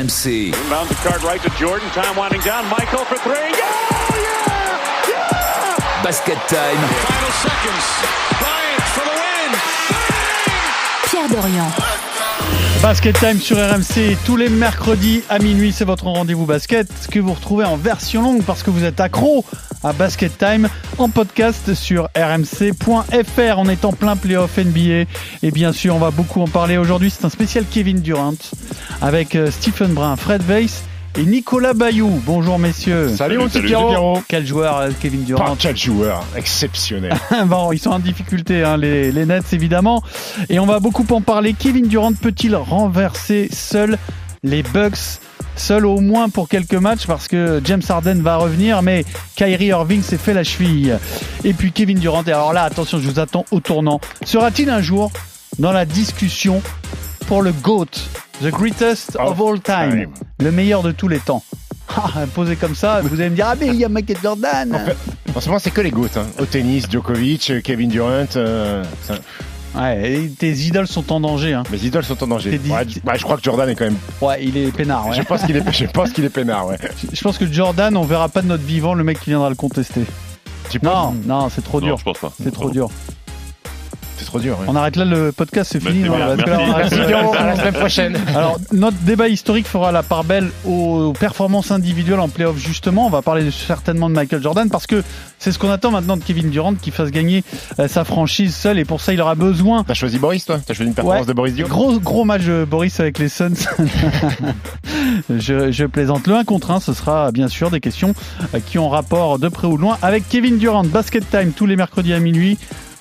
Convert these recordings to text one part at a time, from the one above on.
RMC. Inbound the card right to Jordan. Time winding down. Michael for three. Yeah! Yeah! Yeah! Basket time. Final seconds. Bryant for the win. Pierre Dorian. Basket Time sur RMC tous les mercredis à minuit, c'est votre rendez-vous basket que vous retrouvez en version longue parce que vous êtes accro à Basket Time en podcast sur rmc.fr. On est en plein playoff NBA et bien sûr on va beaucoup en parler aujourd'hui. C'est un spécial Kevin Durant avec euh, Stephen Brun, Fred Weiss et Nicolas Bayou. Bonjour messieurs. Salut, mon petit Pierrot. Quel joueur euh, Kevin Durant Pas quel joueur exceptionnel. bon, ils sont en difficulté, hein, les, les Nets évidemment. Et on va beaucoup en parler. Kevin Durant peut-il renverser seul les Bucks Seul au moins pour quelques matchs parce que James Harden va revenir, mais Kyrie Irving s'est fait la cheville. Et puis Kevin Durant, et alors là, attention, je vous attends au tournant. Sera-t-il un jour dans la discussion pour le GOAT, The Greatest of All Time, le meilleur de tous les temps? Ah, Posé comme ça, vous allez me dire, ah mais il y a Michael Jordan En fait, en ce moment, c'est que les gouttes. Hein. Au tennis, Djokovic, Kevin Durant. euh, ça- Ouais, et tes idoles sont en danger. Hein. mes idoles sont en danger. Dit- Ouais, je- ouais, je crois que Jordan est quand même. Ouais, il est peinard. ouais. Je pense qu'il est, je pense qu'il est peinard. Ouais. Je pense que Jordan, on verra pas de notre vivant le mec qui viendra le contester. Tu Non, penses non, c'est trop Non, dur. je pense pas. C'est trop dur. C'est trop dur. ouais. On arrête là le podcast, c'est Merci, fini. non, là, on arrête-. À la semaine prochaine. Alors, notre débat historique fera la part belle aux performances individuelles en playoff, justement. On va parler certainement de Michael Jordan parce que c'est ce qu'on attend maintenant de Kevin Durant qui fasse gagner euh, sa franchise seul et pour ça, il aura besoin. T'as choisi Boris, toi? T'as choisi une performance Ouais. de Boris Dio Gros, gros match de Boris avec les Suns. je, je plaisante. Le 1 contre 1, ce sera bien sûr des questions euh, qui ont rapport de près ou de loin avec Kevin Durant. Basket Time tous les mercredis à minuit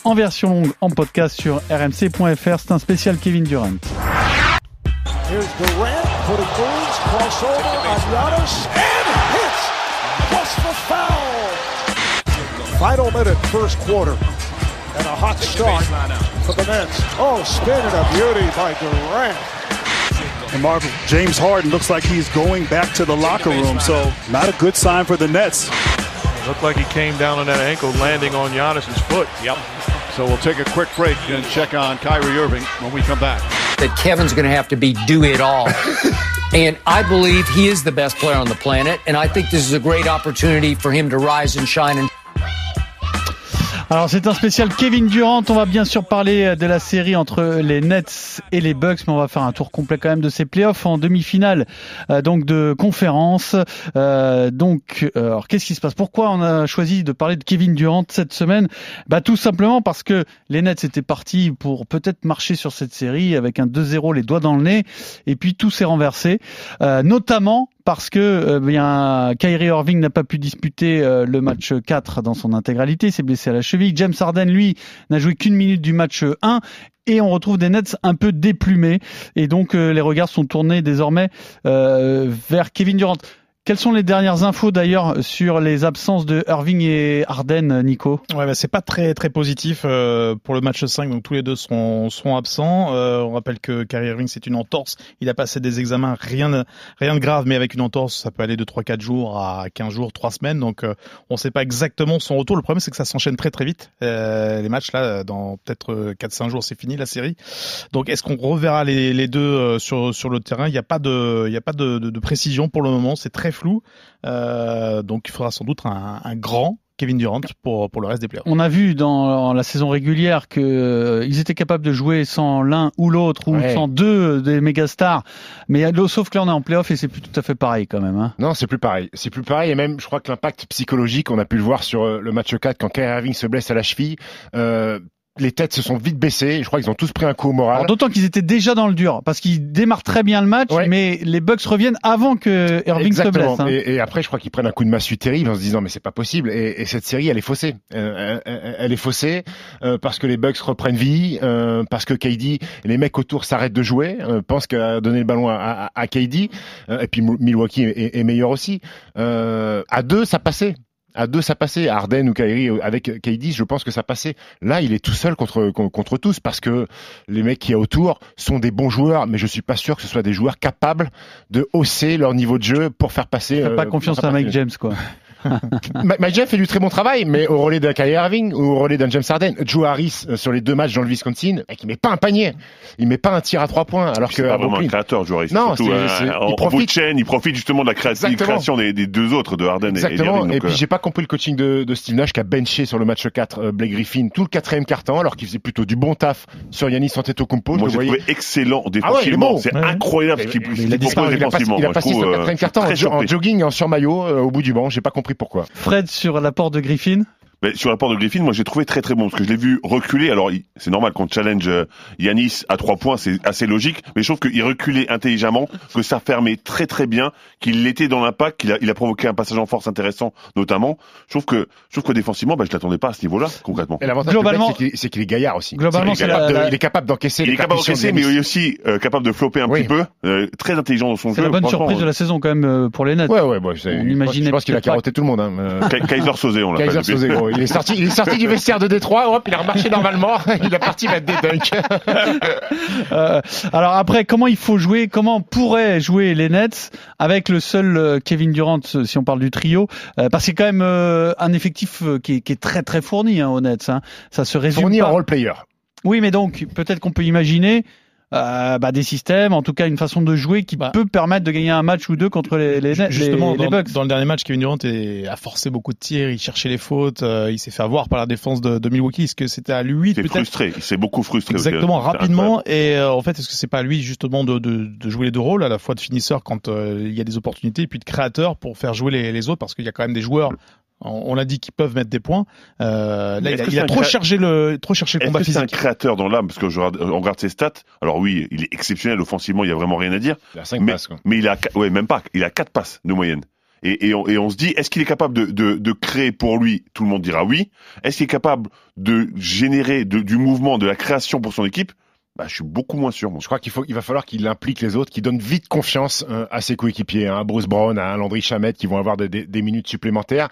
en version longue en podcast sur rmc.fr. C'est un spécial Kevin Durant. Here's Durant putting moves, crossover on Giannis, and hits! Plus the foul! Final minute, first quarter. And a hot start for the Nets. Oh, spin and a beauty by Durant. And Marvel, James Harden looks like he's going back to the locker room, so not a good sign for the Nets. Looked like he came down on that ankle, landing on Giannis's foot. Yep. So we'll take a quick break and check on Kyrie Irving when we come back. that Kevin's going to have to be do it all. and I believe he is the best player on the planet. And I think this is a great opportunity for him to rise and shine. And Alors c'est un spécial Kevin Durant. On va bien sûr parler de la série entre les Nets et les Bucks, mais on va faire un tour complet quand même de ces playoffs en demi-finale, euh, donc de conférence. Euh, donc, euh, alors qu'est-ce qui se passe? Pourquoi on a choisi de parler de Kevin Durant cette semaine? Bah tout simplement parce que les Nets étaient partis pour peut-être marcher sur cette série avec un 2-0 les doigts dans le nez, et puis tout s'est renversé, notamment parce que euh, bien Kyrie Irving n'a pas pu disputer euh, le match 4 dans son intégralité, s'est blessé à la cheville. James Harden, lui, n'a joué qu'une minute du match 1 et on retrouve des Nets un peu déplumés et donc euh, les regards sont tournés désormais vers Kevin Durant. Quelles sont les dernières infos d'ailleurs sur les absences de Irving et Harden, Nico? Ouais, bah, c'est pas très très positif euh, pour le match 5, donc tous les deux seront seront absents. Euh, on rappelle que Kyrie Irving c'est une entorse, il a passé des examens, rien de, rien de grave, mais avec une entorse ça peut aller de 3-4 jours à 15 jours, 3 semaines, donc euh, on sait pas exactement son retour. Le problème c'est que ça s'enchaîne très très vite. Euh, les matchs là, dans peut-être 4-5 jours c'est fini la série. Donc est-ce qu'on reverra les, les deux euh, sur sur le terrain? Il n'y a pas de y a pas de, de précision pour le moment, c'est très flou. Euh, donc il faudra sans doute un, un grand Kevin Durant pour, pour le reste des playoffs. On a vu dans la saison régulière que euh, ils étaient capables de jouer sans l'un ou l'autre ou Ouais. sans deux des méga stars, mais euh, sauf que là on est en playoff et c'est plus tout à fait pareil quand même. Hein. Non, c'est plus pareil. C'est plus pareil et même, je crois que l'impact psychologique, on a pu le voir sur le match 4 quand Kyrie Irving se blesse à la cheville. Euh, les têtes se sont vite baissées. Je crois qu'ils ont tous pris un coup au moral. D'autant qu'ils étaient déjà dans le dur parce qu'ils démarrent très bien le match, Ouais. mais les Bucks reviennent avant que Irving Exactement. se blesse. hein. Et, et après, je crois qu'ils prennent un coup de massue terrible en se disant mais c'est pas possible. Et, et cette série, elle est faussée. Euh, elle, elle est faussée euh, parce que les Bucks reprennent vie, euh, parce que KD, les mecs autour s'arrêtent de jouer, euh, pensent qu'à donner le ballon à, à, à KD. euh, et puis Milwaukee est, est meilleur aussi. Euh, à deux, ça passait. À deux, ça passait. Arden ou Kyrie euh, avec KD, je pense que ça passait. Là, il est tout seul contre contre tous parce que les mecs qui y a autour sont des bons joueurs, mais je suis pas sûr que ce soit des joueurs capables de hausser leur niveau de jeu pour faire passer. Euh, pas confiance à Mike. James quoi. Mike fait du très bon travail, mais au relais d'un Kyrie Irving ou au relais d'un James Harden, Joe Harris euh, sur les deux matchs dans le Wisconsin, mec, il met pas un panier, il met pas un tir à trois points, alors que C'est pas vraiment un créateur, Joe Harris. Non, Surtout, c'est- euh, c'est- en, il en bout de profite. chaîne, il profite justement de la créa- Exactement. création des, des deux autres, de Harden et- et Exactement. d'Irving. Et, puis euh, j'ai pas compris le coaching de, de Steve Nash qui a benché sur le match 4 euh, Blake Griffin tout le quatrième quart-temps alors qu'il faisait plutôt du bon taf sur Yannis Antetokounmpo. Je Moi, le j'ai trouvé excellent Ah ouais, défensivement. c'est Ouais. incroyable ce qu'il propose défensivement. il a Moi, pas je trouve, sur le euh, quatrième quart-temps très en, jogging et en surmaillot au bout du banc. J'ai pas compris Fred sur l'apport de Griffin. Mais sur l'apport de Griffin, moi j'ai trouvé très très bon parce que je l'ai vu reculer. Alors il- c'est normal qu'on challenge euh, Yanis à trois points, c'est assez logique. Mais je trouve qu'il reculait intelligemment, que ça fermait très très bien, qu'il était dans l'impact, qu'il a, il a provoqué un passage en force intéressant notamment. Je trouve que je trouve que défensivement, bah, je l'attendais pas à ce niveau-là concrètement. Et l'avantage Globalement- c'est qu'il- c'est qu'il est gaillard aussi. Globalement, C'est est c'est capable la- de- la- il est capable d'encaisser. Il est capable d'encaisser, de mais il est aussi euh, capable de flopper un Oui. petit peu, euh, très intelligent dans son C'est jeu. la bonne surprise de la saison quand même euh, pour les Nets. Ouais, ouais, je, On je pense qu'il a carotté tout le monde. Hein. euh, Ka- Kaiser Sosé, on l'appelle. Il est sorti, il est sorti du vestiaire de Détroit, hop, il a remarché normalement, il est parti mettre des dunks. Euh, alors après, comment il faut jouer Comment pourraient jouer les Nets avec le seul euh, Kevin Durant, euh, si on parle du trio euh, Parce que c'est quand même euh, un effectif euh, qui est, qui est très très fourni hein, aux Nets. Hein. Ça se résume Fourni pas. en role player. Oui, mais donc peut-être qu'on peut imaginer euh, bah, des systèmes, en tout cas une façon de jouer qui Bah. peut permettre de gagner un match ou deux contre les, les, Justement, les, les dans, Bucks. dans le dernier match, Kevin Durant est- a forcé beaucoup de tirs, il cherchait les fautes, euh, il s'est fait avoir par la défense de, de Milwaukee. Est-ce que c'était à lui Il s'est peut-être? frustré, il s'est beaucoup frustré. Exactement, rapidement. Et euh, en fait, est-ce que c'est pas à lui justement de, de, de jouer les deux rôles, à la fois de finisseur quand euh, il y a des opportunités, et puis de créateur pour faire jouer les, les autres, parce qu'il y a quand même des joueurs. On l'a dit qu'ils peuvent mettre des points. Euh, là, il a, il trop cré- cherché le, trop cherché le combat que c'est un physique. créateur dans l'âme? Parce que je regarde, on regarde ses stats. Alors oui, il est exceptionnel offensivement, il y a vraiment rien à dire. Il a 5 Mais, passes, quoi. mais il a, ouais, même pas. Il a quatre passes de moyenne. Et, et, on, et on se dit, est-ce qu'il est capable de, de, de créer pour lui? Tout le monde dira oui. Est-ce qu'il est capable de générer de- du mouvement, de la création pour son équipe? Bah, Je suis beaucoup moins sûr. Moi. Je crois qu'il il va falloir qu'il implique les autres, qu'il donne vite confiance euh, à ses coéquipiers, hein, à Bruce Brown, à Landry Chamette, qui vont avoir des, des- des minutes supplémentaires,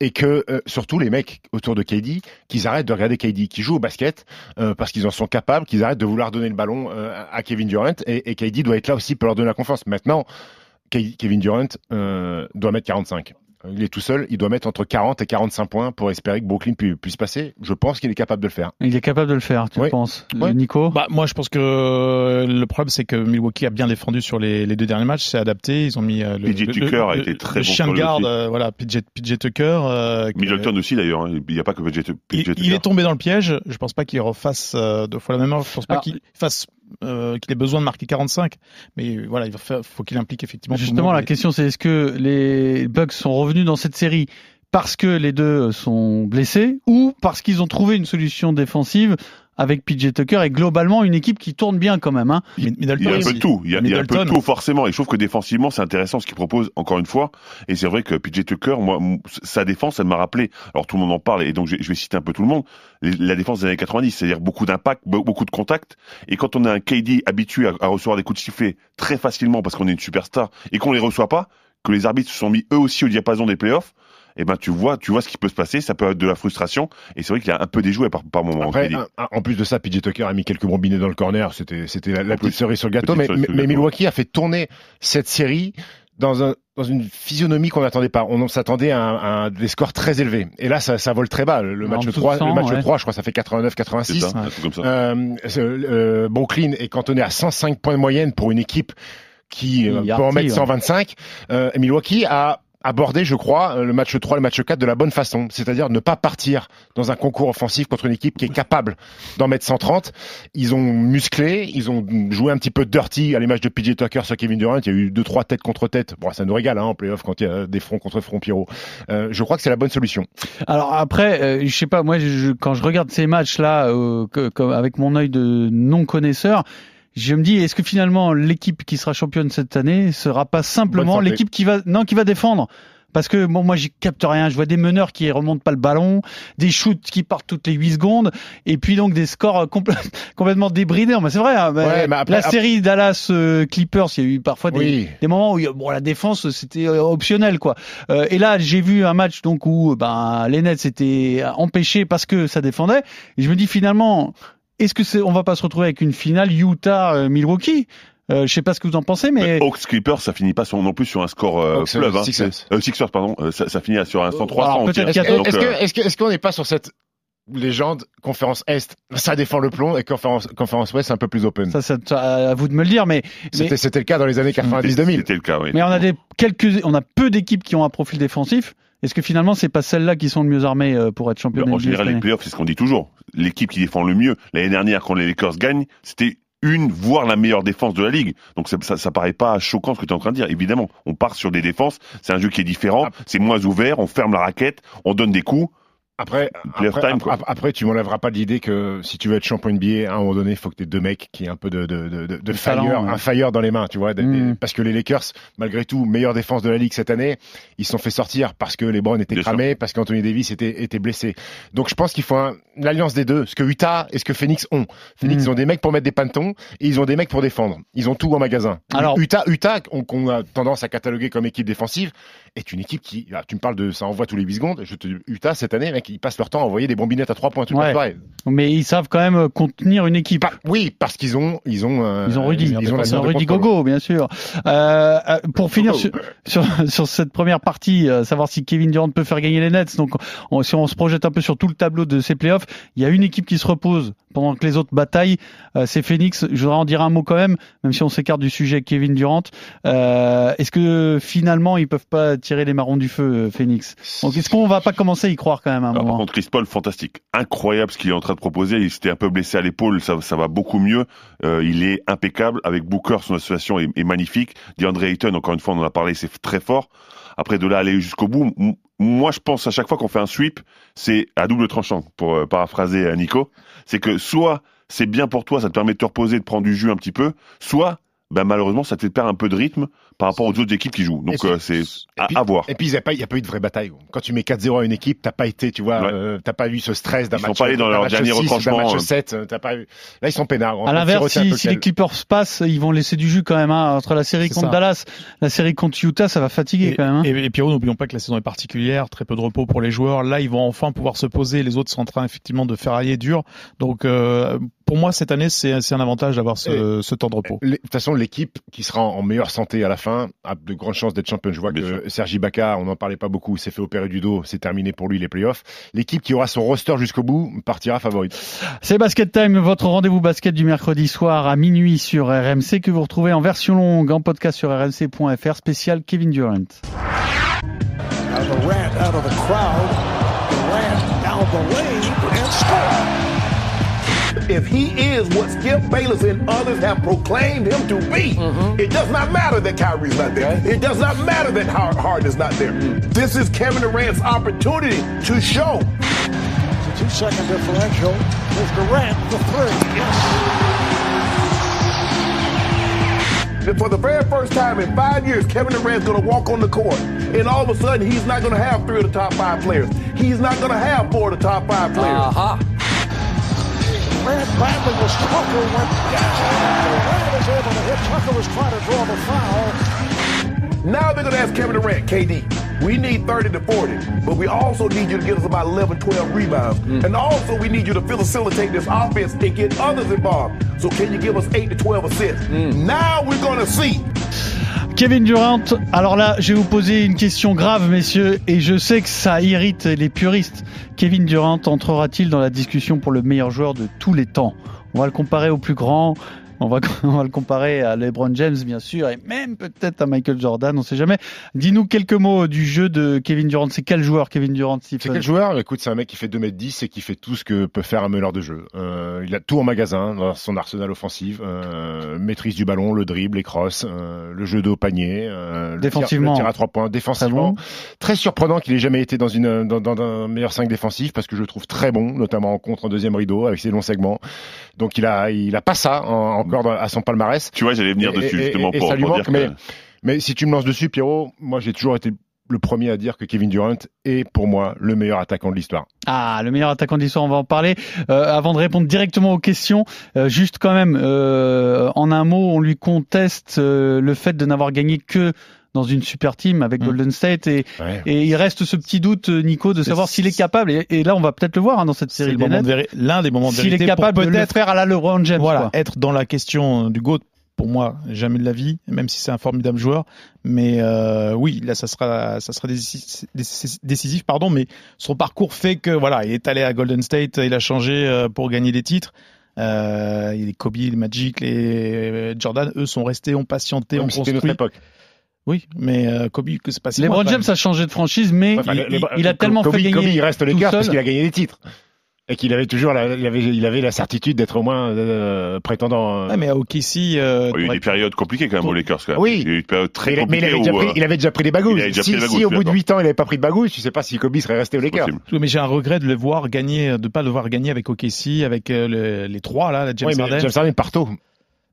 et que euh, surtout les mecs autour de KD, qu'ils arrêtent de regarder KD, qui joue au basket euh, parce qu'ils en sont capables, qu'ils arrêtent de vouloir donner le ballon euh, à Kevin Durant, et, et KD doit être là aussi pour leur donner la confiance. Maintenant, Ke- Kevin Durant euh, doit mettre 45. Il est tout seul, il doit mettre entre 40 et 45 points pour espérer que Brooklyn pu- puisse passer. Je pense qu'il est capable de le faire. Il est capable de le faire, tu Oui. penses Oui. Nico? Bah, moi, je pense que euh, le problème, c'est que Milwaukee a bien défendu sur les, les deux derniers matchs, c'est adapté. Ils ont mis euh, le, PJ le- Tucker a été très le bon chien de garde, euh, voilà, PJ, PJ Tucker. euh, Middleton aussi d'ailleurs. hein. Il n'y a pas que PJ, PJ il, Tucker. il est tombé dans le piège. Je pense pas qu'il refasse euh, deux fois la même erreur. Je pense pas qu'il fasse euh, qu'il ait besoin de marquer 45. Mais voilà, il va faire, faut qu'il implique effectivement. Justement, monde. la question c'est est-ce que les Bucks sont revenus dans cette série parce que les deux sont blessés ou parce qu'ils ont trouvé une solution défensive avec PJ Tucker et globalement une équipe qui tourne bien quand même. Hein. Middleton Il y a un peu de tout. Il y a, il y a un peu de tout forcément. Et je trouve que défensivement, c'est intéressant ce qu'il propose encore une fois. Et c'est vrai que PJ Tucker, moi, sa défense, elle m'a rappelé. Alors tout le monde en parle et donc je, vais citer un peu tout le monde. La défense des années 90, c'est-à-dire beaucoup d'impact, be- beaucoup de contact. Et quand on a un KD habitué à, à recevoir des coups de sifflet très facilement parce qu'on est une superstar et qu'on les reçoit pas, que les arbitres se sont mis eux aussi au diapason des playoffs. Eh ben tu vois, tu vois ce qui peut se passer. Ça peut être de la frustration. Et c'est vrai qu'il a un peu déjoué par, par moment. Après, un- en plus de ça, PJ Tucker a mis quelques bombinés dans le corner. C'était, c'était la, la plus, petite cerise sur le gâteau. Mais. Milwaukee a fait tourner cette série dans un dans une physionomie qu'on n'attendait pas. On s'attendait à, un- à un- des scores très élevés. Et là, ça, ça vole très bas. Le, match dessous de 3, 100, le match ouais. 3, je crois, ça fait C'est 89-86. ça, un truc comme ça. Euh, euh, Brooklyn est cantonné à 105 points de moyenne pour une équipe qui euh, peut en mettre ouais. 125. Euh, Milwaukee a abordé, je crois, euh, le match 3, le match 4 de la bonne façon. C'est-à-dire ne pas partir dans un concours offensif contre une équipe qui est capable d'en mettre 130. Ils ont musclé, ils ont joué un petit peu dirty à l'image de PJ Tucker sur Kevin Durant. Il y a eu deux, trois têtes contre tête. Bon, ça nous régale hein, en playoff quand il y a des fronts contre fronts Pierrot. Euh, je crois que c'est la bonne solution. Alors après, euh, je sais pas, moi je- quand je regarde ces matchs-là euh, que- comme avec mon œil de non connaisseur, je me dis est-ce que finalement l'équipe qui sera championne cette année sera pas simplement l'équipe qui va non qui va défendre? Parce que bon moi j'y capte rien, je vois des meneurs qui remontent pas le ballon, des shoots qui partent toutes les 8 secondes et puis donc des scores euh, complè- complètement débridés. Mais c'est vrai, hein, Ouais, mais après- la série Dallas euh, Clippers, il y a eu parfois des, Oui. des moments où bon la défense c'était euh, optionnel quoi. Euh, et là j'ai vu un match donc où ben les Nets étaient empêchés parce que ça défendait et je me dis finalement est-ce que c'est on va pas se retrouver avec une finale Utah euh, Milwaukee Euh, je sais pas ce que vous en pensez, mais Hawks Clippers, ça finit pas sur, non plus sur un score euh, fleuve. Hein. Sixers. Euh, Sixers, pardon. Euh, ça, ça finit sur un 103 Alors, on peut-être tire. qu'il y a Est-ce Donc, est-ce que- euh, est-ce que- est-ce qu'on n'est pas sur cette légende conférence Est Ça défend le plomb et conférence, conférence Ouest c'est un peu plus open. ça, c'est à vous de me le dire. Mais, C'était c'était le cas dans les années 90-2000. C'était le cas, oui. mais on a des quelques, on a peu d'équipes qui ont un profil défensif. Est-ce que finalement, c'est pas celles-là qui sont le mieux armées euh, pour être champion En général, les playoffs, c'est ce qu'on dit toujours. L'équipe qui défend le mieux, l'année dernière, quand les Lakers gagnent, c'était une, voire la meilleure défense de la ligue. Donc ça, ça, ça paraît pas choquant ce que tu es en train de dire. Évidemment, on part sur des défenses, c'est un jeu qui est différent, c'est moins ouvert, on ferme la raquette, on donne des coups. Après, après, time, quoi. après, après, tu m'enlèveras pas de l'idée que si tu veux être champion NBA, à un moment donné, il faut que tu aies deux mecs qui aient un peu de, de, de, de, de talent, fire, ouais. un fire dans les mains, tu vois. des- Mm. des- Parce que les Lakers, malgré tout, meilleure défense de la ligue cette année, ils se sont fait sortir parce que les Browns étaient Bien cramés, parce qu'Anthony Davis était, était blessé. Donc je pense qu'il faut un- une alliance des deux, ce que Utah et ce que Phoenix ont. Phoenix, Mm. ils ont des mecs pour mettre des pantons et ils ont des mecs pour défendre. Ils ont tout en magasin. Alors- Utah, Utah, on- qu'on a tendance à cataloguer comme équipe défensive, est une équipe qui, là, tu me parles de ça envoie tous les 8 secondes. Je te, Utah cette année, mec, ils passent leur temps à envoyer des bombinettes à trois points toute Ouais. la soirée. Mais ils savent quand même euh, contenir une équipe. Pas- oui, parce qu'ils ont, ils ont, euh, Ils ont Rudy, ils, ont la ils ont Rudy. Gogo, bien sûr. Euh, euh, pour finir sur, sur, sur cette première partie, euh, savoir si Kevin Durant peut faire gagner les Nets. Donc, on- si on se projette un peu sur tout le tableau de ces playoffs, il y a une équipe qui se repose pendant que les autres bataillent. Euh, c'est Phoenix. Je voudrais en dire un mot quand même, même si on s'écarte du sujet Kevin Durant. Euh, est-ce que finalement ils peuvent pas tirer les marrons du feu, Phoenix? Donc, est-ce qu'on va pas commencer à y croire quand même à un Alors, par moment? contre, Chris Paul, fantastique. Incroyable ce qu'il est en train de proposer. Il s'était un peu blessé à l'épaule, ça, ça va beaucoup mieux. Euh, il est impeccable. Avec Booker, son association est, est magnifique. DeAndre Ayton, encore une fois, on en a parlé, c'est très fort. Après, de là, aller jusqu'au bout. Moi, je pense à chaque fois qu'on fait un sweep, c'est à double tranchant, pour euh, paraphraser euh, Nico. C'est que soit c'est bien pour toi, ça te permet de te reposer, de prendre du jus un petit peu, soit ben, malheureusement, ça te fait perdre un peu de rythme par rapport aux autres équipes qui jouent. Donc, euh, c'est à, voir. Et puis, il n'y a, pas- il y a pas eu de vraie bataille. Quand tu mets 4-0 à une équipe, t'as pas été, tu vois, Ouais. euh, t'as pas eu ce stress d'un Ils sont match. pas allés dans leur match dernier 6 ou d'un retranchement, match euh. 7, euh, t'as pas eu. Là, ils sont peinards. On À l'inverse, si, si les Clippers passent, ils vont laisser du jus quand même. Hein. Entre la série contre ça. Dallas, la série contre Utah, ça va fatiguer Et, quand même. Hein. et, et Pierrot, n'oublions pas que la saison est particulière, très peu de repos pour les joueurs. Là, ils vont enfin pouvoir se poser. Les autres sont en train effectivement de ferrailler dur. Donc, euh, pour moi, cette année, c'est c'est un avantage d'avoir ce, ce temps de repos. De toute façon, l'équipe qui sera en meilleure santé à la fin a de grandes chances d'être champion. Je vois Bien que Sergi Baca, on n'en parlait pas beaucoup, il s'est fait opérer du dos, c'est terminé pour lui les playoffs. L'équipe qui aura son roster jusqu'au bout partira favorite. C'est Basket Time, votre rendez-vous basket du mercredi soir à minuit sur RMC que vous retrouvez en version longue en podcast sur rmc.fr spécial Kevin Durant. Out of the crowd. Durant down the lane and score. If he is what Skip Bayless and others have proclaimed him to be, mm-hmm. it does not matter that Kyrie's not there. It does not matter that Har- Harden is not there. Mm-hmm. This is Kevin Durant's opportunity to show. It's a two-second differential. There's Durant the three. Yes. And for the very first time in five years, Kevin Durant's going to walk on the court, and all of a sudden, he's not going to have three of the top five players. He's not going to have four of the top five players. Uh-huh. Durant badly was Tucker went down. Durant is able to hit. Tucker was trying to draw the foul. Now they're going to ask Kevin Durant, KD, we need 30 to 40, but we also need you to get us about 11, 12 rebounds. Mm. And also, we need you to facilitate this offense and get others involved. So, can you give us 8 to 12 assists? Mm. Now we're going to see. Kevin Durant, alors là, je vais vous poser une question grave, messieurs, et je sais que ça irrite les puristes. Kevin Durant entrera-t-il dans la discussion pour le meilleur joueur de tous les temps? On va le comparer au plus grand. On va, on va le comparer à LeBron James, bien sûr, et même peut-être à Michael Jordan, on sait jamais. Dis-nous quelques mots du jeu de Kevin Durant. C'est quel joueur, Kevin Durant, C'est quel joueur? Écoute, c'est un mec qui fait 2m10 et qui fait tout ce que peut faire un meneur de jeu. Euh, il a tout en magasin dans son arsenal offensif. Euh, maîtrise du ballon, le dribble, les crosses, euh, le jeu de haut panier, euh, le tir- Défensivement. le tir à trois points. Défensivement, très, bon. surprenant qu'il ait jamais été dans une dans, dans un meilleur 5 défensif parce que je le trouve très bon, notamment en contre en deuxième rideau avec ses longs segments. Donc il a il a pas ça en- à son palmarès. Tu vois, j'allais venir Et- dessus et- justement et pour, ça lui pour manque, dire mais, que- mais si tu me lances dessus, Pierrot, moi j'ai toujours été le premier à dire que Kevin Durant est pour moi le meilleur attaquant de l'histoire. Ah, le meilleur attaquant de l'histoire, on va en parler. Euh, avant de répondre directement aux questions, euh, juste quand même, euh, en un mot, on lui conteste euh, le fait de n'avoir gagné que dans une super team avec Mm. Golden State et, Ouais. et il reste ce petit doute, euh, Nico, de savoir s'il est capable. Et, et là, on va peut-être le voir hein, dans cette série de l'un des moments de S'il est capable de le peut-être faire à la LeBron James. voilà, quoi. être dans la question du GOAT pour moi jamais de la vie, même si c'est un formidable joueur. Mais euh, oui, là ça sera ça sera décisif, décisif, pardon. Mais son parcours fait que voilà, il est allé à Golden State, il a changé euh, pour gagner des titres. Euh, les Kobe, les Magic, les Jordan, eux sont restés, ont patienté, Ouais, ont construit. notre époque. Oui, mais euh, Kobe, que c'est pas si LeBron James a changé de franchise, mais Enfin, il, les- il- il a tellement Kobe, fait gagner Kobe, il reste Lakers parce qu'il a gagné des titres. Et qu'il avait toujours la, il avait, il avait la certitude d'être au moins euh, prétendant. euh, Ouais, mais à OKC, euh, Il y a eu des périodes compliquées quand même aux Lakers. Quand même. Oui. Il y a eu une période très mais, il, mais il avait déjà où, pris, euh, il avait déjà pris des bagouilles. il avait déjà si pris des si bagouilles, au bout de d'accord. 8 ans il avait pas pris de bagouilles, je sais pas si Kobe serait resté aux Lakers. mais j'ai un regret de le voir gagner, de pas le voir gagner avec OKC, avec euh, le- les trois là, la James Oui, mais Harden. James Harden part tôt.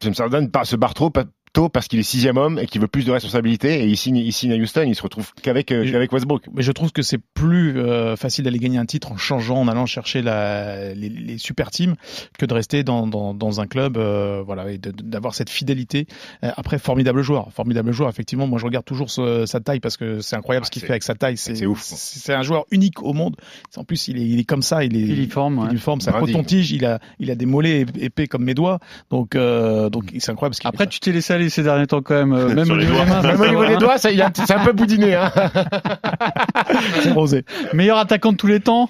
James Harden se barre trop tôt parce qu'il est sixième homme et qu'il veut plus de responsabilités et il signe, il signe à Houston, il se retrouve qu'avec euh, qu'avec Westbrook. Mais je trouve que c'est plus euh, facile d'aller gagner un titre en changeant, en allant chercher la, les, les super teams, que de rester dans, dans, dans un club, euh, voilà, et d'avoir cette fidélité. Après, formidable joueur, formidable joueur. Effectivement, moi je regarde toujours ce- sa taille parce que c'est incroyable Ah, ce qu'il fait avec sa taille. C'est ouf. C'est un joueur unique au monde. En plus, il est, il est comme ça, il est Filiforme, ouais. filiforme, c'est un Brindille. coton-tige. Il a, il a des mollets ép- épais comme mes doigts. Donc, euh, donc c'est incroyable. Ce qu'il Après, fait. tu t'es laissé ces derniers temps quand même, euh, même au les niveau doigts. des mains. Même au niveau des doigts, c'est un peu boudiné. Hein. c'est rosé. Meilleur attaquant de tous les temps?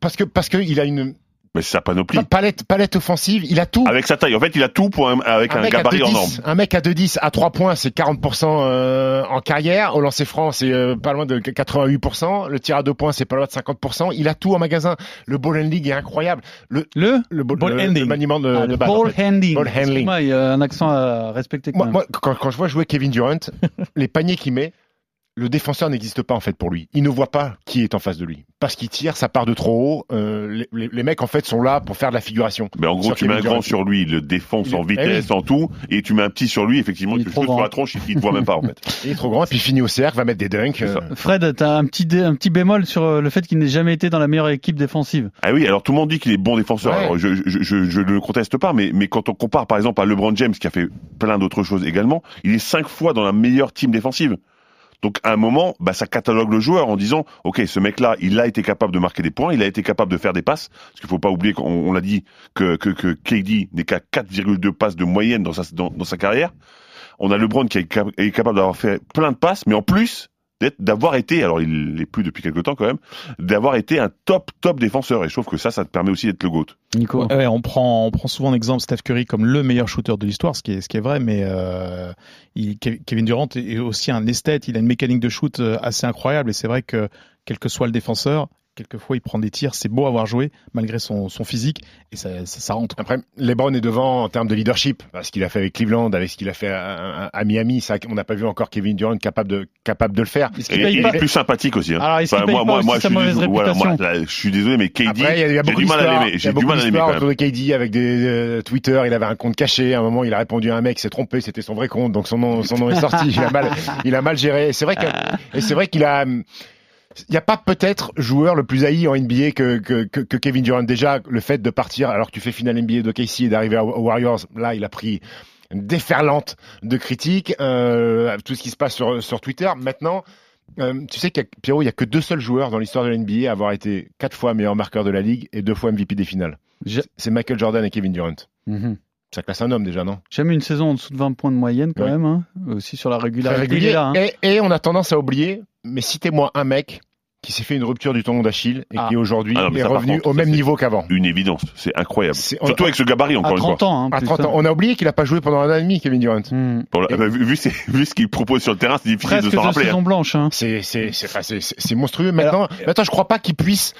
Parce que parce que il a une Mais c'est sa panoplie. palette palette offensive, il a tout. Avec sa taille. En fait, il a tout pour un, avec un, gabarit en 2,10, norme. un mec à 2,10 à 3 points, c'est 40% euh, en carrière. Au lancer franc, c'est euh, pas loin de 88%. Le tir à 2 points, c'est pas loin de 50%. Il a tout en magasin. Le ball and league est incroyable. Le, Le le ball, Ball le- handling. le maniement de, Ah, de en ball fait. handling. Ball handling. Il y a un accent à respecter quand Moi, même. moi, quand, quand je vois jouer Kevin Durant, les paniers qu'il met, le défenseur n'existe pas en fait pour lui. Il ne voit pas qui est en face de lui. Parce qu'il tire, ça part de trop haut. Euh, les, mecs en fait sont là pour faire de la figuration. Mais en gros, Sur tu mets un grand sur lui, il le défonce Il est- en eh vitesse, en tout, et tu mets un petit sur lui, effectivement, tu le sur la tronche, il te voit même pas, en fait. Il est trop grand, et puis il finit au cercle, va mettre des dunks. Euh, Fred, t'as un petit, dé- un petit bémol sur euh, le fait qu'il n'ait jamais été dans la meilleure équipe défensive. Ah oui, alors tout le monde dit qu'il est bon défenseur. Ouais. Alors je, je, je, je le conteste pas, mais, mais quand on compare par exemple à LeBron James qui a fait plein d'autres choses également, il est cinq fois dans la meilleure team défensive. Donc à un moment, bah, ça catalogue le joueur en disant, ok, ce mec-là, il a été capable de marquer des points, il a été capable de faire des passes, parce qu'il faut pas oublier qu'on on l'a dit que, que, que KD n'est qu'à 4,2 passes de moyenne dans sa, dans, sa carrière. On a LeBron qui est, cap- est capable d'avoir fait plein de passes, mais en plus d'avoir été, alors il l'est plus depuis quelque temps quand même, d'avoir été un top top défenseur. Et je trouve que ça, ça te permet aussi d'être le GOAT. Nico. Ouais, on prend on prend souvent en exemple Steph Curry comme le meilleur shooter de l'histoire, ce qui est ce qui est vrai, mais euh, il- Kevin Durant est aussi un esthète, il a une mécanique de shoot euh, assez incroyable et c'est vrai que quel que soit le défenseur, quelquefois il prend des tirs, c'est beau à voir jouer malgré son, son physique et ça, ça, ça rentre. Après, LeBron est devant en termes de leadership, ce qu'il a fait avec Cleveland, avec ce qu'il a fait à, à- à Miami. Ça, on n'a pas vu encore Kevin Durant capable de capable de le faire. Est-ce il pas est plus sympathique aussi. Hein. Alors, est-ce qu'il paye pas aussi sa suis mauvaise désolé- voilà, réputation moi, là, je suis désolé, mais KD, Après, il y a, il y a j'ai beaucoup du mal à d'histoires. l'aimer. Il J'ai a du beaucoup mal à l'aimer autour de KD avec des euh, Twitter. Il avait un compte caché. À un moment, il a répondu à un mec, il s'est trompé, c'était son vrai compte, donc son nom, son nom est sorti. Il a mal, il a mal géré. Et C'est vrai que, et c'est vrai qu'il a. Il n'y a pas peut-être joueur le plus haï en NBA que, que, que, que Kevin Durant. Déjà, le fait de partir alors que tu fais finale NBA de KC et d'arriver aux Warriors, là, il a pris une déferlante de critiques, euh, tout ce qui se passe sur, sur Twitter. Maintenant, euh, tu sais qu'il Pierrot, il y a que deux seuls joueurs dans l'histoire de l'NBA à avoir été quatre fois meilleur marqueur de la ligue et deux fois MVP des finales. C'est Michael Jordan et Kevin Durant. Mhm. Ça classe un homme déjà, non? Jamais une saison en dessous de 20 points de moyenne quand Ouais. même. Hein. Aussi sur la régularité. régulier. là, hein. et, et on a tendance à oublier, mais citez-moi un mec qui s'est fait une rupture du tendon d'Achille et Ah. qui aujourd'hui Ah est revenu contre, au même c'est- niveau qu'avant. Une évidence, c'est incroyable. C'est- on- Surtout avec ce gabarit, À encore une fois. 30 ans. Hein, À plus, 30 hein. ans. On a oublié qu'il a pas joué pendant un an et demi, Kevin Durant. Hmm. Pour la- bah, vu, vu, c'est- vu ce qu'il propose sur le terrain, c'est difficile Presque de s'en rappeler. saisons hein. blanches. Hein. C'est c'est c'est c'est- c'est- c'est monstrueux. Maintenant, maintenant, je crois pas qu'il puisse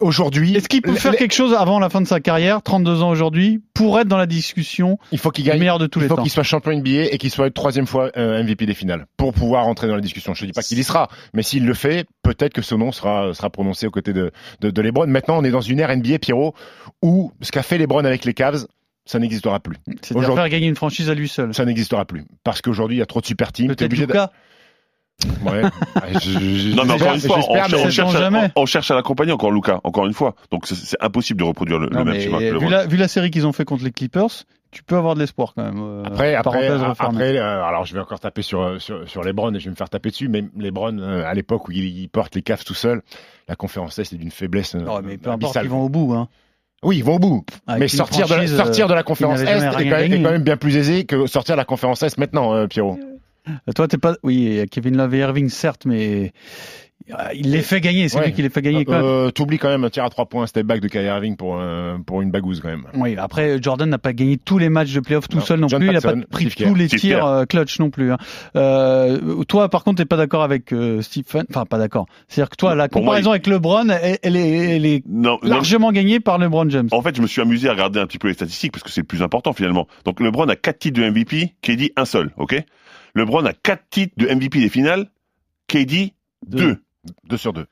aujourd'hui. Est-ce qu'il peut faire quelque chose avant la fin de sa carrière, 32 ans aujourd'hui, pour être dans la discussion Il faut qu'il gagne. meilleur de tous Il les faut temps qu'il soit champion NBA et qu'il soit troisième fois euh, MVP des finales pour pouvoir entrer dans la discussion. Je te dis pas qu'il y sera, mais s'il le fait, peut-être que ce nom sera sera prononcé aux côtés de, de de LeBron. Maintenant, on est dans une ère NBA, Pierrot, où ce qu'a fait LeBron avec les Cavs, ça n'existera plus. C'est-à-dire faire gagner une franchise à lui seul. Ça n'existera plus parce qu'aujourd'hui, il y a trop de super teams. Peut-être. Lucas. Ouais. je- je- Non, mais encore une fois, on, cher- cherche à, jamais. on, on cherche à l'accompagner encore Lucas, encore une fois. Donc c'est- impossible de reproduire le, le Non, même mais schéma que le vu, la, vu la série qu'ils ont fait contre les Clippers, tu peux avoir de l'espoir quand même. euh, Après, après, après, euh, alors je vais encore taper sur sur sur LeBron et je vais me faire taper dessus, mais LeBron euh, à l'époque où il, il porte les Cavs tout seul, la conférence est c'est d'une faiblesse. Non, mais peu importe, ils vont au bout. Hein. Oui, ils vont au bout. Avec mais sortir de, sortir de la conférence Est est quand, même, est même bien plus aisé que sortir de la conférence Est maintenant, euh, Pierrot. Euh, Toi, t'es pas. Oui, a Kevin Love et Irving, certes, mais euh, il les fait gagner. C'est Ouais. lui qui les fait gagner. Quand même. Euh, T'oublies quand même un tir à trois points, un step back de Kyrie Irving pour, euh, pour une bagouze quand même. Oui, après Jordan n'a pas gagné tous les matchs de playoff tout Non. seul non John plus. Il n'a pas pris Steve Kerr. tous les Steve tirs Kerr. euh, clutch non plus. hein. Euh, toi, par contre, t'es pas d'accord avec euh, Stephen. Enfin, pas d'accord. C'est-à-dire que toi, la Pour moi, comparaison avec LeBron, elle, elle est, elle est Non, non, largement gagnée par LeBron James. En fait, je me suis amusé à regarder un petit peu les statistiques parce que c'est le plus important finalement. Donc LeBron a quatre titres de MVP, KD un seul, ok? LeBron a quatre titres de MVP des finales, KD deux. Deux sur deux.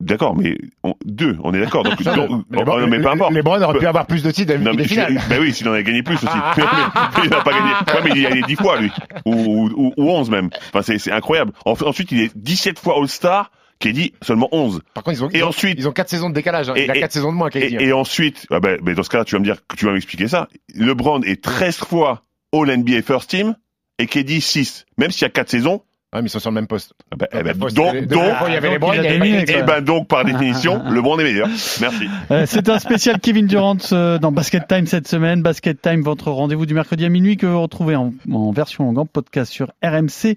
D'accord, mais on- deux, on est d'accord. Donc, donc- Les non, mais peu importe. Les Browns auraient pu avoir plus de titres Non, MVP mais des finales. bah oui, s'il en avait gagné plus aussi. mais, mais il n'a pas gagné. Ouais, mais il y a les 10 fois, lui. Ou, ou, ou 11 même. Enfin, c'est, c'est incroyable. En- ensuite, il est 17 fois All-Star, KD seulement 11. Par contre, ils ont, Et ils ont, ensuite- ils ont quatre saisons de décalage. hein. Et- il a et- quatre saisons de moins, KD. hein. Et, et ensuite, ah ben, ben, dans ce cas-là, tu vas me dire que tu vas m'expliquer ça. LeBron est 13 fois All-NBA First Team et KD 6. Même s'il y a 4 saisons, Ouais, mais ils sont sur le même poste. ah ben, eh ben, Poste, donc, de- donc, il y avait les donc, il y avait quoi. eh ben, donc, par définition, LeBron est meilleur. Merci. Euh, C'est un spécial Kevin Durant euh, dans Basket Time cette semaine. Basket Time, votre rendez-vous du mercredi à minuit que vous retrouvez en, en version longue en podcast sur rmc.fr.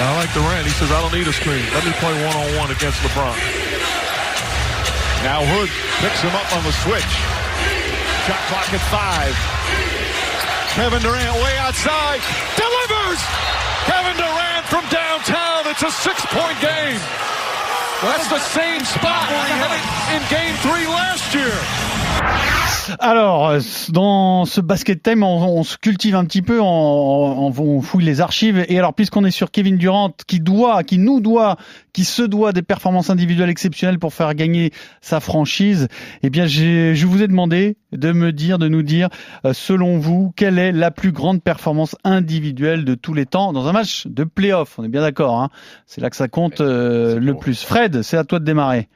I like Durant. He says, I don't need a screen. Let me play one on one against LeBron. Now Hood picks him up on the switch. Shot clock at five. Kevin Durant way outside. Delivers! Kevin Durant from downtown. It's a six-point game. That's the same spot he hit it in game three last year. Alors, euh, dans ce basket time, on, on se cultive un petit peu, on, on, on fouille les archives. Et alors, puisqu'on est sur Kevin Durant, qui doit, qui nous doit, qui se doit des performances individuelles exceptionnelles pour faire gagner sa franchise, eh bien, je vous ai demandé de me dire, de nous dire, euh, selon vous, quelle est la plus grande performance individuelle de tous les temps dans un match de playoff. On est bien d'accord, hein C'est là que ça compte euh, le plus. Fred, c'est à toi de démarrer.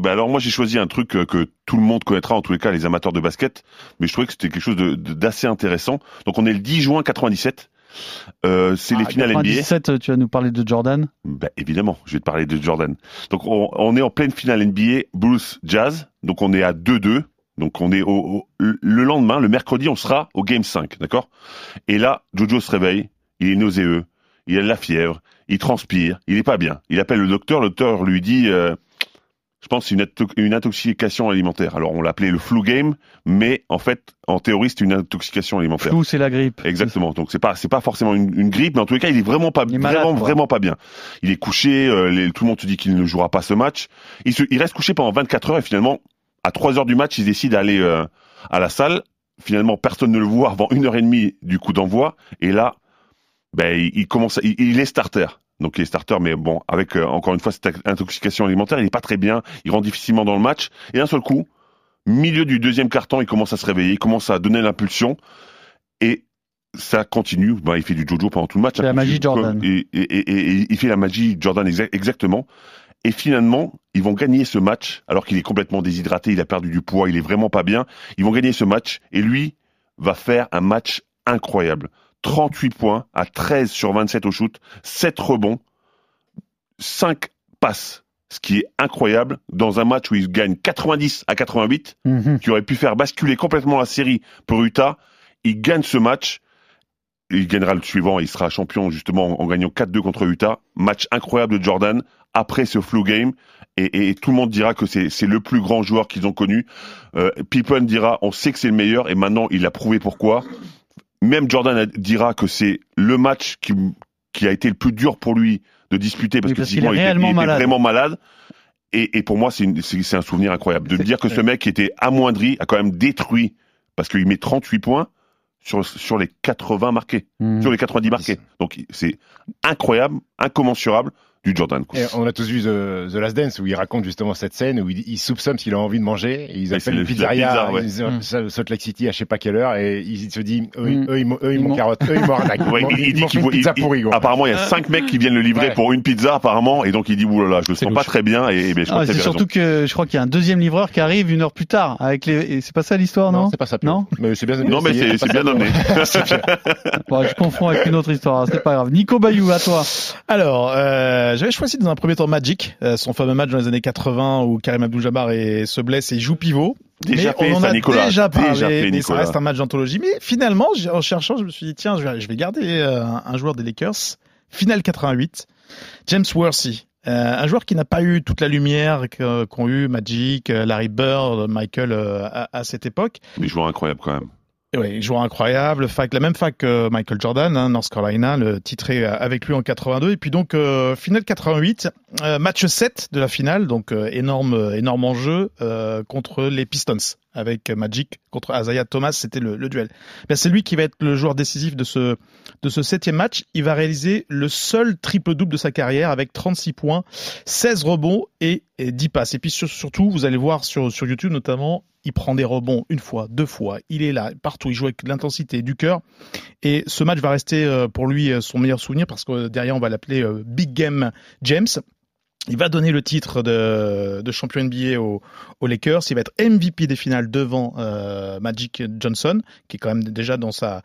Bah alors moi j'ai choisi un truc euh, que tout le monde connaîtra en tous les cas les amateurs de basket, mais je trouvais que c'était quelque chose de- de- d'assez intéressant. Donc on est le 10 juin 97. Euh, c'est les Ah, finales NBA. 97, tu vas nous parler de Jordan? Bah, évidemment, je vais te parler de Jordan. Donc on, on est en pleine finale NBA, Bruce Jazz. Donc on est à 2-2. Donc on est au, au- le lendemain, le mercredi, on sera au game 5, d'accord? Et là, Jojo se réveille, il est nauséeux, il a de la fièvre, il transpire, il est pas bien. Il appelle le docteur, le docteur lui dit euh, je pense une, une intoxication alimentaire. Alors on l'appelait le flu game, mais en fait, en théorie, c'est une intoxication alimentaire. Flou, c'est la grippe. Exactement. Donc c'est pas c'est pas forcément une, une grippe, mais en tous les cas, il est vraiment pas Il est malade, vraiment quoi. vraiment pas bien. Il est couché. euh, les- tout le monde te dit qu'il ne jouera pas ce match. Il, se, il reste couché pendant 24 heures et finalement, à 3 heures du match, il décide d'aller euh, à la salle. Finalement, personne ne le voit avant une heure et demie du coup d'envoi. Et là, ben il, il commence, à- il, il est starter. Donc il est starter, mais bon, avec euh, encore une fois cette intoxication alimentaire, il est pas très bien. Il rentre difficilement dans le match. Et d'un seul coup, milieu du deuxième carton, il commence à se réveiller, il commence à donner l'impulsion et ça continue. Ben, il fait du jojo pendant tout le match. C'est ça la magie. Jordan. Et, et- et- et il fait la magie Jordan exa- exactement. Et finalement, ils vont gagner ce match alors qu'il est complètement déshydraté, il a perdu du poids, il est vraiment pas bien. Ils vont gagner ce match et lui va faire un match incroyable. 38 points à 13 sur 27 au shoot, 7 rebonds, 5 passes, ce qui est incroyable dans un match où il gagne 90 à 88 Mhm. qui aurait pu faire basculer complètement la série pour Utah. Il gagne ce match. Il gagnera le suivant. Il sera champion justement en gagnant 4-2 contre Utah. Match incroyable de Jordan après ce flu game. Et, et- et tout le monde dira que c'est c'est le plus grand joueur qu'ils ont connu. Euh, Pippen dira on sait que c'est le meilleur et maintenant il a prouvé pourquoi. Même Jordan dira que c'est le match qui, qui a été le plus dur pour lui de disputer parce Oui, que parce il était- réellement il était malade. vraiment malade. Et, et pour moi, c'est un souvenir incroyable de me dire que ce mec qui était amoindri a quand même détruit parce qu'il met 38 points sur, sur les 80 marqués, Mhm. sur les 90 marqués. Donc c'est incroyable, incommensurable du Jordan. quoi. Et on a tous vu The, The Last Dance où il raconte justement cette scène où il, il soupçonne ce qu'il a envie de manger et ils c'est appellent le- une pizzeria pizza, ouais. ils Mm. ça, Salt Lake City à je sais pas quelle heure et il se dit eux, Mm. eux, ils m'ont- eux, ils Ils m'ont m'ont- carotte eux ils m'ont arnaqué Ouais, il, il dit qu'il voit- une pizza il- pourrie gros. apparemment il y a cinq mecs qui viennent le livrer Ouais. pour une pizza apparemment et donc il dit oulala je le sens pas très bien et, et ben, je Ah, c'est surtout que je crois qu'il y a un deuxième livreur qui arrive une heure plus tard avec les. et C'est pas ça l'histoire, non, non? c'est pas ça. Non? Mais c'est bien non mais c'est bien Bon, Je confonds avec une autre histoire. C'est pas grave. Nico Bayou, à toi. Alors, euh, Euh, J'avais choisi dans un premier temps Magic, euh, son fameux match dans les années 80 où Karim Abdul-Jabbar se blesse et joue pivot. Déjà mais on en a Nicolas. déjà parlé, mais ça reste un match d'anthologie. Mais finalement, en cherchant, je me suis dit tiens, je vais, je vais garder euh, un, un joueur des Lakers. Finale 88, James Worthy. Euh, un joueur qui n'a pas eu toute la lumière qu'ont eu Magic, Larry Bird, Michael à, à cette époque. Mais joueur incroyable quand même. Ouais, joueur incroyable, fac, la même fac que Michael Jordan, hein, North Carolina, le titré euh, avec lui en 82. Et puis donc euh, finale 88, euh, match 7 de la finale, donc euh, énorme, euh, énorme enjeu euh, contre les Pistons avec Magic contre Isaiah Thomas, c'était le, le duel. Ben, c'est lui qui va être le joueur décisif de ce de ce septième match. Il va réaliser le seul triple double de sa carrière avec 36 points, 16 rebonds et, et 10 passes. Et puis sur- surtout, vous allez voir sur sur YouTube notamment, il prend des rebonds une fois, deux fois. Il est là partout. Il joue avec l'intensité, du cœur. Et ce match va rester euh, pour lui euh, son meilleur souvenir parce que derrière on va l'appeler euh, Big Game James. Il va donner le titre de, de champion NBA aux, Lakers. Il va être MVP des finales devant euh, Magic Johnson, qui est quand même déjà dans sa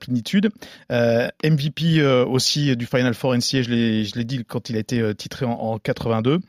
plénitude. Euh, MVP euh, aussi du Final Four NCAA, je l'ai dit quand il a été euh, titré en, en 82.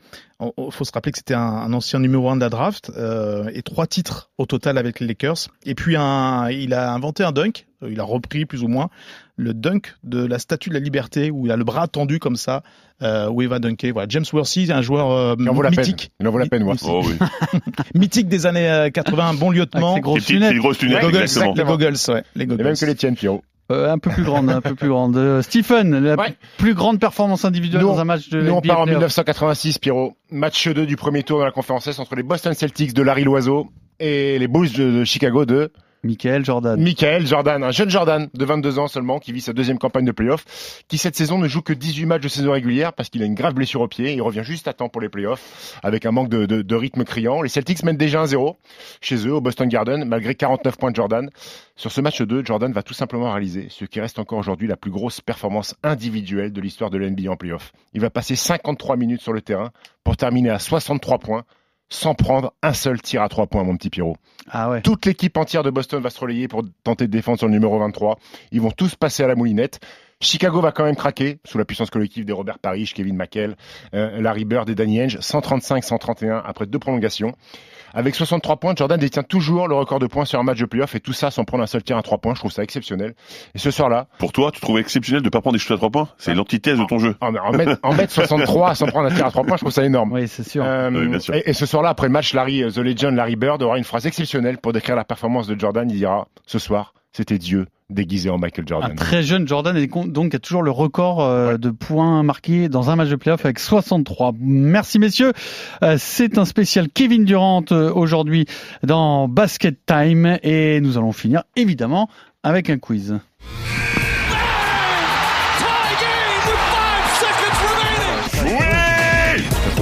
Il faut se rappeler que c'était un, un ancien numéro 1 de la draft euh, et trois titres au total avec les Lakers. Et puis un, il a inventé un dunk, euh, il a repris plus ou moins le dunk de la Statue de la Liberté où il a le bras tendu comme ça, euh, où il va dunker. Voilà, James Worthy, un joueur euh, Il en vaut la peine. mythique, Il en vaut la peine. Oh oui. mythique des années euh, 80, un bon lieutenant. Avec ses grosses lunettes. les grosses lunettes, Les goggles, exactement. les goggles, ouais, les Et même que les tiennes, Pierrot. Euh, un peu plus grande, un peu plus grande. Euh, Stephen, la Ouais. plus grande performance individuelle Nous, dans un match de Nous, on part en playoff. 1986, Pierrot. Match 2 du premier tour de la conférence Est entre les Boston Celtics de Larry Loiseau et les Bulls de, de Chicago de Michael Jordan. Michael Jordan, un jeune Jordan de 22 ans seulement qui vit sa deuxième campagne de playoff, qui cette saison ne joue que 18 matchs de saison régulière parce qu'il a une grave blessure au pied. Il revient juste à temps pour les playoffs avec un manque de, de- rythme criant. Les Celtics mènent déjà 1-0 chez eux au Boston Garden malgré 49 points de Jordan. Sur ce match 2, Jordan va tout simplement réaliser ce qui reste encore aujourd'hui la plus grosse performance individuelle de l'histoire de l'NBA en playoff. Il va passer 53 minutes sur le terrain pour terminer à 63 points sans prendre un seul tir à 3 points, mon petit Pierrot. Ah ouais. Toute l'équipe entière de Boston va se relayer pour tenter de défendre sur le numéro 23. Ils vont tous passer à la moulinette. Chicago va quand même craquer sous la puissance collective des Robert Parrish, Kevin McHale, euh, Larry Bird et Danny Ainge. 135-131 après deux prolongations. Avec 63 points, Jordan détient toujours le record de points sur un match de playoff et tout ça sans prendre un seul tir à 3 points. Je trouve ça exceptionnel. Et ce soir-là, Pour toi, tu trouves exceptionnel de pas prendre des shoots à trois points? C'est l'antithèse de ton jeu. en, en mettre, en mettre 63 sans prendre un tir à 3 points, je trouve ça énorme. Oui, c'est sûr. Euh, Oui, bien sûr. et, et ce soir-là, après le match, Larry, euh, The Legend, Larry Bird aura une phrase exceptionnelle pour décrire la performance de Jordan. Il dira Ce soir, c'était Dieu déguisé en Michael Un Jordan. très jeune Jordan et donc a toujours le record euh, de points marqués dans un match de playoff avec 63. Merci messieurs. Euh, c'est un spécial Kevin Durant euh, aujourd'hui dans Basket Time et nous allons finir évidemment avec un quiz.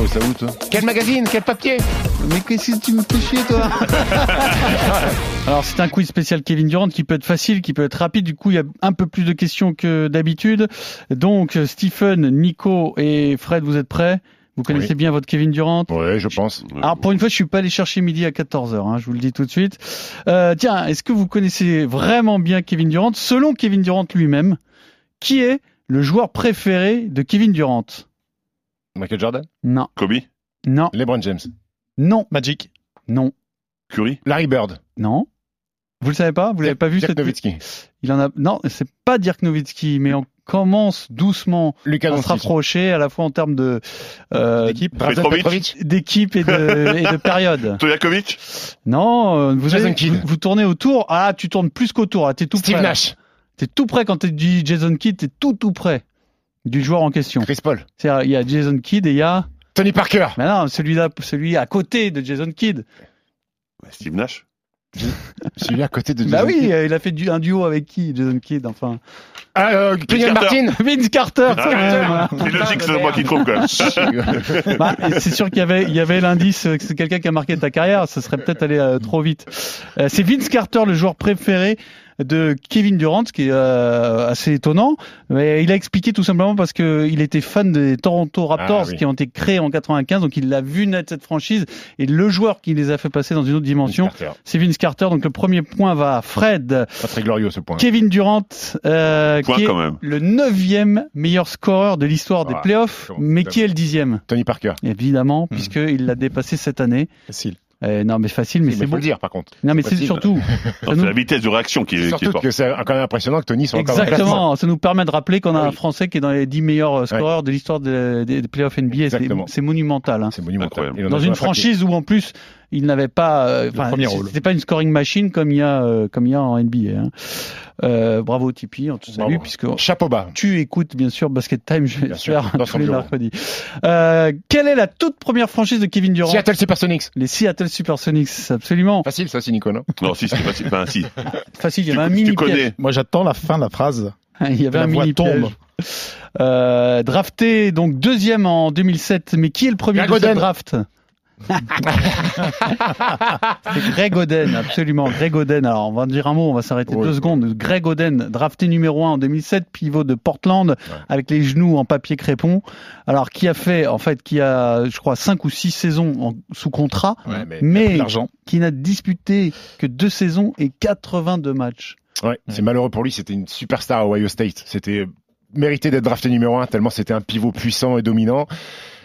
Trouvé ça où, toi Quel magazine Quel papier Mais qu'est-ce que tu me fais chier, toi Alors, c'est un quiz spécial Kevin Durant qui peut être facile, qui peut être rapide. Du coup, il y a un peu plus de questions que d'habitude. Donc, Stephen, Nico et Fred, vous êtes prêts? Vous connaissez Oui. bien votre Kevin Durant? Ouais, je pense. Alors, pour une fois, je suis pas allé chercher midi à 14h, hein, je vous le dis tout de suite. Euh, tiens, est-ce que vous connaissez vraiment bien Kevin Durant? Selon Kevin Durant lui-même, qui est le joueur préféré de Kevin Durant? Michael Jordan? Non, Kobe? Non, LeBron James? Non, Magic? non, Curry? Larry Bird? Non. Vous le savez pas? Vous l'avez pas vu Dirk cette Nowitzki. Il en a non, c'est pas Dirk Nowitzki, mais on commence doucement Lucas à se rapprocher à la fois en termes de euh, D'équipe. Et de, et de période. Stojakovic. Non, euh, vous, avez- vous, vous tournez autour. Ah, tu tournes plus qu'autour. Ah, t'es tout Steve près. Nash. T'es tout près quand tu dis Jason Kidd. T'es tout tout près du joueur en question. Chris Paul C'est-à-dire, il y a Jason Kidd et il y a. Tony Parker Mais non, celui là, celui à côté de Jason Kidd. Steve Nash Celui à côté de Bah Jason oui, Kidd. euh, il a fait du, un duo avec qui, Jason Kidd. Enfin, Ah, euh, Kenyon. Martin Vince Carter. Ah. C'est logique, c'est moi qui trouve quand même. Bah, c'est sûr qu'il y avait, il y avait l'indice euh, que c'est quelqu'un qui a marqué ta carrière. Ça serait peut-être allé euh, trop vite. Euh, c'est Vince Carter, le joueur préféré de Kevin Durant, ce qui est euh, assez étonnant. Mais il a expliqué tout simplement parce que il était fan des Toronto Raptors Ah, oui. qui ont été créés en 95, donc il l'a vu naître cette franchise et le joueur qui les a fait passer dans une autre dimension, c'est Vince Carter. Donc le premier point va à Fred. Pas très glorieux ce point. Kevin Durant, euh, Point qui est même. le neuvième meilleur scoreur de l'histoire des Ah, playoffs, mais qui est le dixième Tony Parker. Évidemment, Hmm. puisqu'il l'a dépassé cette année. Facile. Euh, non, mais facile, mais c'est faut bon. le dire par contre. Non, mais C'est surtout. C'est nous- la vitesse de réaction qui est, qui est Surtout que c'est quand même impressionnant que Tony soit encore classement. Exactement, ça nous permet de rappeler qu'on a Ah un. Français qui est dans les 10 meilleurs euh, scoreurs de l'histoire des, playoffs NBA. C'est- Exactement. C'est monumental. hein. C'est monumental. Dans une franchise où en plus il n'avait pas, euh, c'était pas une scoring machine comme il y a euh, comme il y a en NBA. hein. Euh, bravo Tipeee, on te salue puisque Chapeau bas. tu écoutes bien sûr Basket Time, je vais faire tous les mercredis. Euh, quelle est la toute première franchise de Kevin Durant? Seattle Supersonics. Les Seattle Supersonics, absolument. Facile ça, c'est Nico, non? Non, si, c'est facile. Enfin, si. Facile, il y avait un tu mini connais. piège. Moi, j'attends la fin de la phrase. Il y avait La un mini tombe. piège. Euh, drafté donc deuxième en 2007, mais qui est le premier Greg de draft? C'est Greg Oden, absolument. Greg Oden. Alors, on va dire un mot, on va s'arrêter Oui. deux secondes. Greg Oden, drafté numéro 1 en 2007, pivot de Portland, avec les genoux en papier crépon. Alors, qui a fait, en fait, qui a, je crois, cinq ou six saisons en- sous contrat, Ouais, mais, qui n'a disputé que deux saisons et 82 matchs. ouais, c'est malheureux pour lui. C'était une superstar à Ohio State. C'était mérité d'être drafté numéro un tellement c'était un pivot puissant et dominant.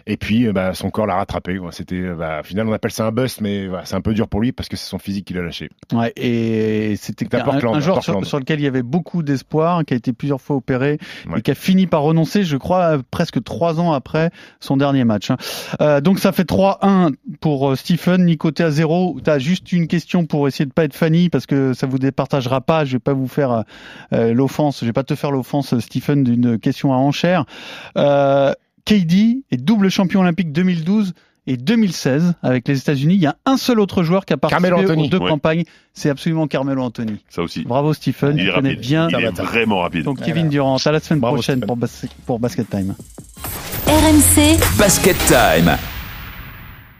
Et puis, euh, bah, son corps l'a rattrapé. C'était, euh, bah, au final, on appelle ça un bust, mais voilà, c'est un peu dur pour lui parce que c'est son physique qui l'a lâché. Ouais, et c'était un, un joueur sur, lequel il y avait beaucoup d'espoir, qui a été plusieurs fois opéré Ouais. et qui a fini par renoncer, je crois, euh, presque trois ans après son dernier match. hein. Euh, donc ça fait 3-1 pour Stephen. Nico, t'es à 0. T'as juste une question pour essayer de pas être Fanny parce que ça vous départagera pas. Je vais pas vous faire euh, l'offense. Je vais pas te faire l'offense, Stephen, d'une question à enchère. Euh, KD est double champion olympique 2012 et 2016 avec les États-Unis. Il y a un seul autre joueur qui a participé aux deux Ouais. campagnes. C'est absolument Carmelo Anthony. Ça aussi. Bravo Stephen, Il tu est connais rapide. bien. Il est vraiment rapide. Donc Kevin Durant, à la semaine Bravo, prochaine Stephen. pour, Bas- pour Basket Time. RMC Basket Time.